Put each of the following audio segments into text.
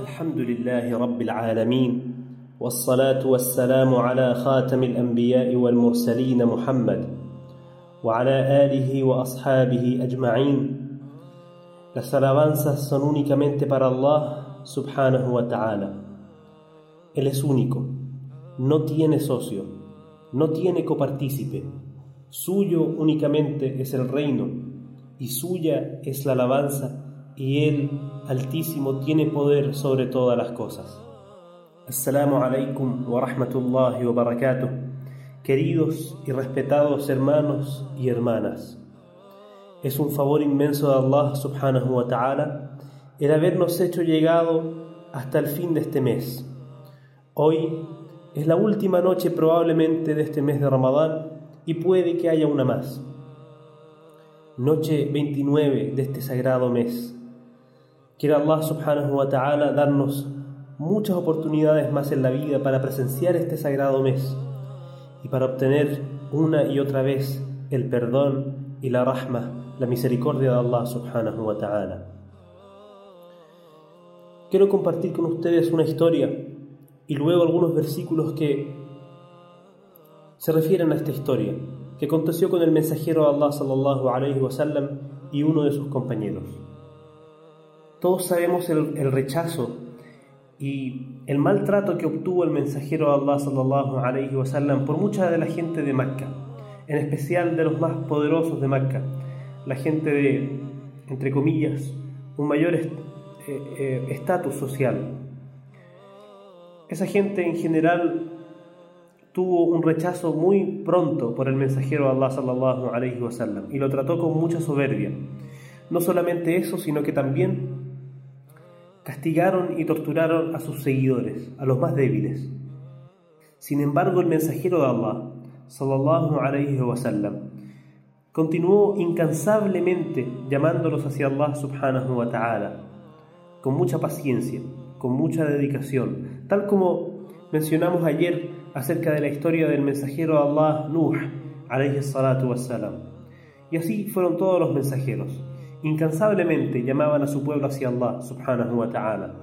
الحمد لله رب العالمين والصلاة والسلام على خاتم الأنبياء والمرسلين محمد وعلى آله وأصحابه أجمعين Las alabanzas son únicamente para Allah subhanahu wa ta'ala. Él es único, no tiene socio, no tiene copartícipe. Suyo únicamente es el reino y suya es la alabanza y Él, Altísimo, tiene poder sobre todas las cosas. Assalamu alaikum wa rahmatullahi wa barakatuh. Queridos y respetados hermanos y hermanas. Es un favor inmenso de Allah subhanahu wa ta'ala el habernos hecho llegado hasta el fin de este mes. Hoy es la última noche probablemente de este mes de Ramadán y puede que haya una más. Noche 29 de este sagrado mes. Quiere Allah subhanahu wa ta'ala darnos muchas oportunidades más en la vida para presenciar este sagrado mes y para obtener una y otra vez el perdón y la rahma la misericordia de Allah subhanahu wa ta'ala. Quiero compartir con ustedes una historia y luego algunos versículos que se refieren a esta historia, que aconteció con el mensajero de Allah sallallahu alayhi wa sallam y uno de sus compañeros. Todos sabemos el, rechazo y el maltrato que obtuvo el mensajero de Allah sallallahu alayhi wa sallam por mucha de la gente de Mecca, en especial de los más poderosos de Mecca la gente de, entre comillas, un mayor eh, eh, estatus social. Esa gente en general tuvo un rechazo muy pronto por el mensajero de Allah sallallahu wasallam y lo trató con mucha soberbia. No solamente eso, sino que también castigaron y torturaron a sus seguidores, a los más débiles. Sin embargo, el mensajero de Allah sallallahu wasallam continuó incansablemente llamándolos hacia Allah subhanahu wa ta'ala, con mucha paciencia, con mucha dedicación, tal como mencionamos ayer acerca de la historia del mensajero de Allah Nuh, alayhi salatu wassalam. Y así fueron todos los mensajeros, incansablemente llamaban a su pueblo hacia Allah subhanahu wa ta'ala.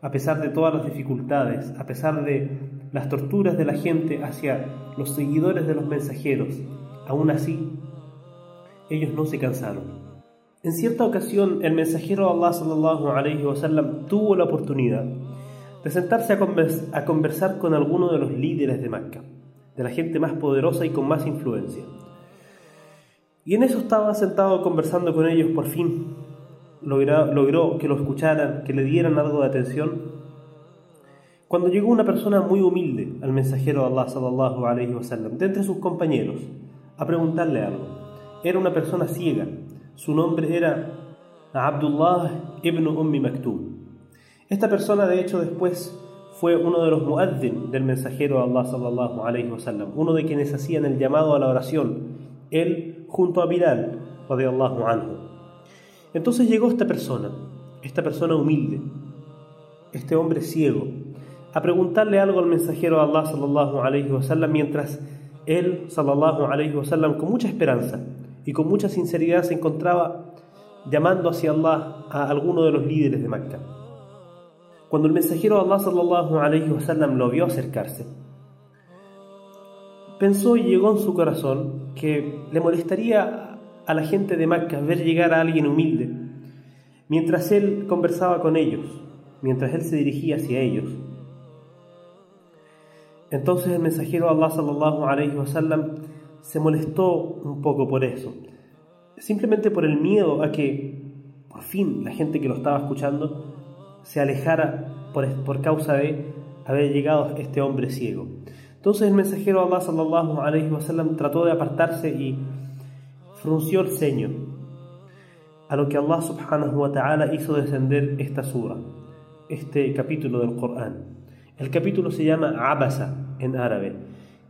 A pesar de todas las dificultades, a pesar de las torturas de la gente hacia los seguidores de los mensajeros, aún así ellos no se cansaron. En cierta ocasión, el mensajero de Allah sallallahu alayhi wasallam tuvo la oportunidad de sentarse a, conversar con alguno de los líderes de Mecca, de la gente más poderosa y con más influencia. Y en eso estaba sentado conversando con ellos, por fin logró que lo escucharan, que le dieran algo de atención. Cuando llegó una persona muy humilde al mensajero de Allah sallallahu alayhi wasallam, de entre sus compañeros, a preguntarle algo. Era una persona ciega. Su nombre era Abdullah ibn Ummi Maktub. Esta persona, de hecho, después fue uno de los muaddin del mensajero de Allah sallallahu alayhi wasallam, uno de quienes hacían el llamado a la oración, él junto a Bilal radiyallahu anhu. Entonces llegó esta persona, esta persona humilde, este hombre ciego, a preguntarle algo al mensajero de Allah sallallahu alayhi wasallam mientras él sallallahu alayhi wasallam con mucha esperanza y con mucha sinceridad se encontraba llamando hacia Allah a alguno de los líderes de Mecca. Cuando el mensajero de Allah sallallahu alayhi wasallam lo vio acercarse, pensó y llegó en su corazón que le molestaría a la gente de Mecca ver llegar a alguien humilde mientras él conversaba con ellos, mientras él se dirigía hacia ellos. Entonces el mensajero de Allah sallallahu alayhi wasallam se molestó un poco por eso. Simplemente por el miedo a que por fin la gente que lo estaba escuchando se alejara por, por causa de haber llegado este hombre ciego. Entonces el mensajero Allah sallallahu alayhi wasallam trató de apartarse y frunció el ceño, a lo que Allah subhanahu wa ta'ala hizo descender esta sura, este capítulo del Corán. El capítulo se llama Abasa en árabe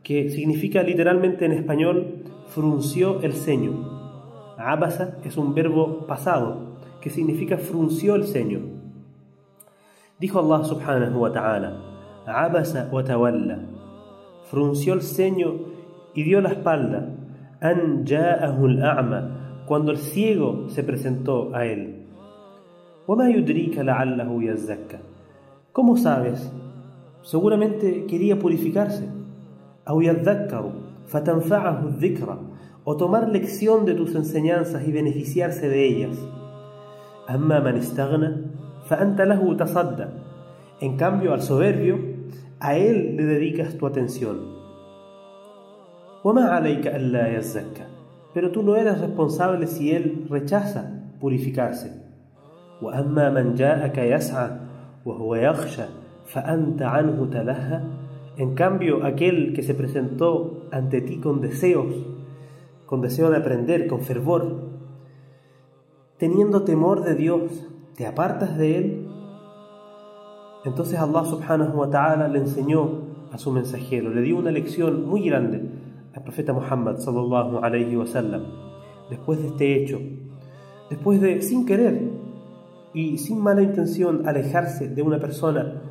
que significa literalmente en español frunció el ceño. Abasa es un verbo pasado que significa frunció el ceño. Dijo Allah subhanahu wa ta'ala, Abasa wa tawalla, frunció el ceño y dio la espalda, an ja'ahu al-a'ma, cuando el ciego se presentó a él. ¿Cómo sabes? Seguramente quería purificarse. o tomar lección de tus enseñanzas y beneficiarse de ellas. En cambio, al soberbio, a él le dedicas tu atención. Pero tú no eres responsable si él rechaza purificarse. En cambio, aquel que se presentó ante ti con deseos, con deseo de aprender, con fervor, teniendo temor de Dios, ¿te apartas de él? Entonces Allah subhanahu wa ta'ala le enseñó a su mensajero, le dio una lección muy grande al profeta Muhammad sallallahu alayhi wa sallam, después de este hecho, después de, sin querer y sin mala intención, alejarse de una persona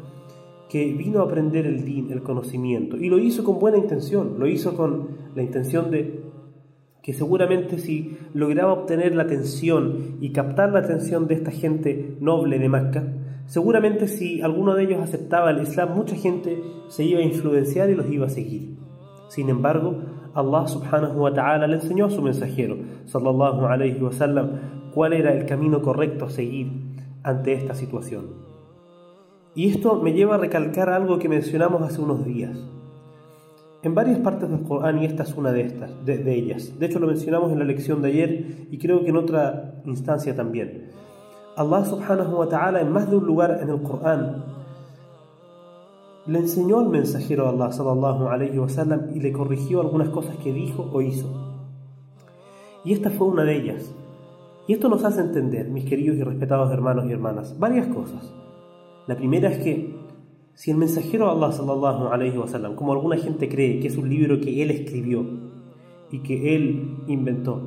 que vino a aprender el din, el conocimiento, y lo hizo con buena intención, lo hizo con la intención de que seguramente si lograba obtener la atención y captar la atención de esta gente noble de Mecca, seguramente si alguno de ellos aceptaba el Islam, mucha gente se iba a influenciar y los iba a seguir. Sin embargo, Allah subhanahu wa ta'ala le enseñó a su mensajero, sallallahu alayhi wa sallam, cuál era el camino correcto a seguir ante esta situación. Y esto me lleva a recalcar algo que mencionamos hace unos días. En varias partes del Corán, y esta es una de estas, de, ellas. De hecho, lo mencionamos en la lección de ayer y creo que en otra instancia también. Allah subhanahu wa ta'ala en más de un lugar en el Corán le enseñó al mensajero Allah sallallahu alayhi wa sallam y le corrigió algunas cosas que dijo o hizo. Y esta fue una de ellas. Y esto nos hace entender, mis queridos y respetados hermanos y hermanas, varias cosas. La primera es que si el mensajero Allah sallallahu alayhi wa sallam, como alguna gente cree que es un libro que él escribió y que él inventó,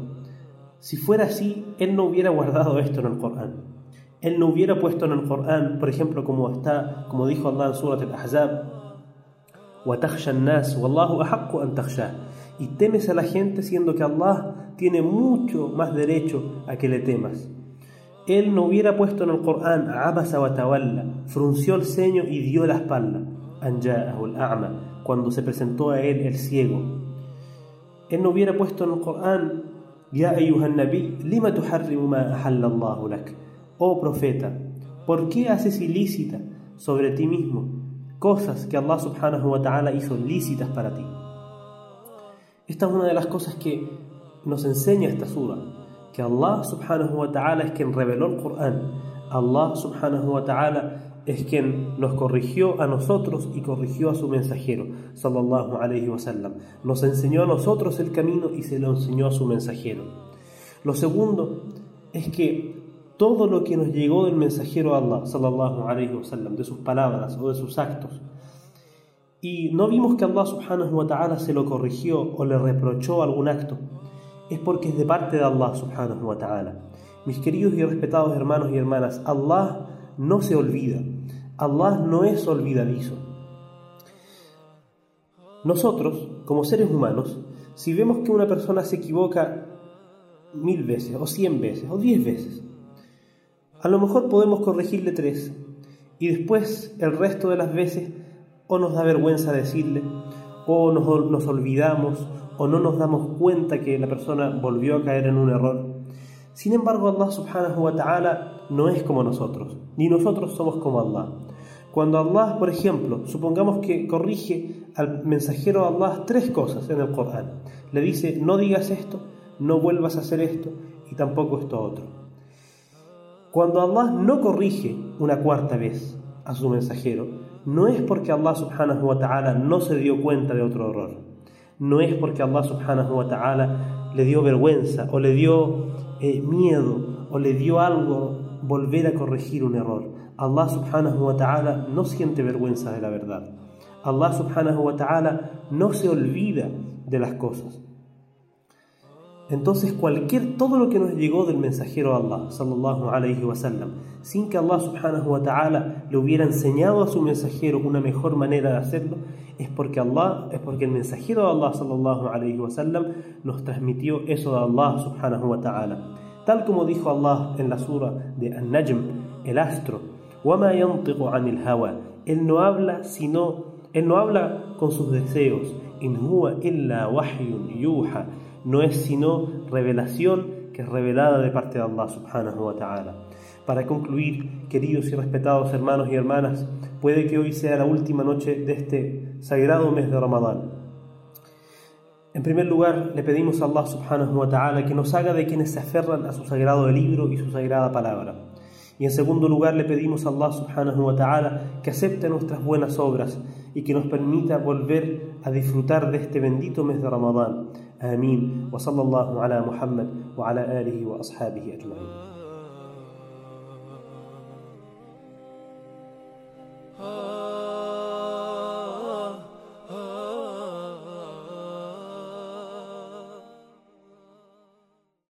si fuera así, él no hubiera guardado esto en el Corán. Él no hubiera puesto en el Corán, por ejemplo, como está, como dijo Allah en Surat al-Ahzab, y temes a la gente siendo que Allah tiene mucho más derecho a que le temas. Él no hubiera puesto en el Corán Abasa wa frunció el ceño y dio la espalda, al-a'ma, cuando se presentó a él el ciego. Él no hubiera puesto en el Corán Ya ayuhan nabi, lima tuharrimu ma ahallallahu lak oh profeta, ¿por qué haces ilícita sobre ti mismo cosas que Allah subhanahu wa ta'ala hizo lícitas para ti? Esta es una de las cosas que nos enseña esta sura, que Allah subhanahu wa ta'ala es quien reveló el Corán, Allah subhanahu wa ta'ala es quien nos corrigió a nosotros y corrigió a su mensajero, sallallahu alayhi wa sallam. Nos enseñó a nosotros el camino y se lo enseñó a su mensajero. Lo segundo es que todo lo que nos llegó del mensajero Allah, sallallahu alayhi wa sallam, de sus palabras o de sus actos, y no vimos que Allah subhanahu wa ta'ala se lo corrigió o le reprochó algún acto, es porque es de parte de Allah subhanahu wa ta'ala. Mis queridos y respetados hermanos y hermanas, Allah no se olvida, Allah no es olvidadizo. Nosotros, como seres humanos, si vemos que una persona se equivoca mil veces, o cien veces, o diez veces, a lo mejor podemos corregirle tres y después el resto de las veces o nos da vergüenza decirle, o nos, olvidamos, o no nos damos cuenta que la persona volvió a caer en un error. Sin embargo, Allah subhanahu wa ta'ala no es como nosotros, ni nosotros somos como Allah. Cuando Allah, por ejemplo, supongamos que corrige al mensajero Allah tres cosas en el Corán, le dice, no digas esto, no vuelvas a hacer esto y tampoco esto otro. Cuando Allah no corrige una cuarta vez a su mensajero, no es porque Allah subhanahu wa ta'ala no se dio cuenta de otro error. No es porque Allah subhanahu wa ta'ala le dio vergüenza o le dio eh, miedo o le dio algo volver a corregir un error. Allah subhanahu wa ta'ala no siente vergüenza de la verdad. Allah subhanahu wa ta'ala no se olvida de las cosas. entonces cualquier todo lo que nos llegó del mensajero de Allah sallallahu alayhi wa sallam sin que Allah subhanahu wa ta'ala le hubiera enseñado a su mensajero una mejor manera de hacerlo es porque Allah es porque el mensajero de Allah sallallahu alayhi wa sallam nos transmitió eso de Allah subhanahu wa ta'ala tal como dijo Allah en la sura de An-Najm el astro وما ينطق عن الهوى él no habla sino él no habla con sus deseos in huwa illa wahyun yuha no es sino revelación que es revelada de parte de Allah subhanahu wa ta'ala. Para concluir, queridos y respetados hermanos y hermanas, puede que hoy sea la última noche de este sagrado mes de Ramadán. En primer lugar, le pedimos a Allah subhanahu wa ta'ala que nos haga de quienes se aferran a su sagrado libro y su sagrada palabra. Y en segundo lugar, le pedimos a Allah subhanahu wa ta'ala que acepte nuestras buenas obras y que nos permita volver a disfrutar de este bendito mes de Ramadán. آمين. وصلى الله على محمد وعلى آله وأصحابه أجمعين.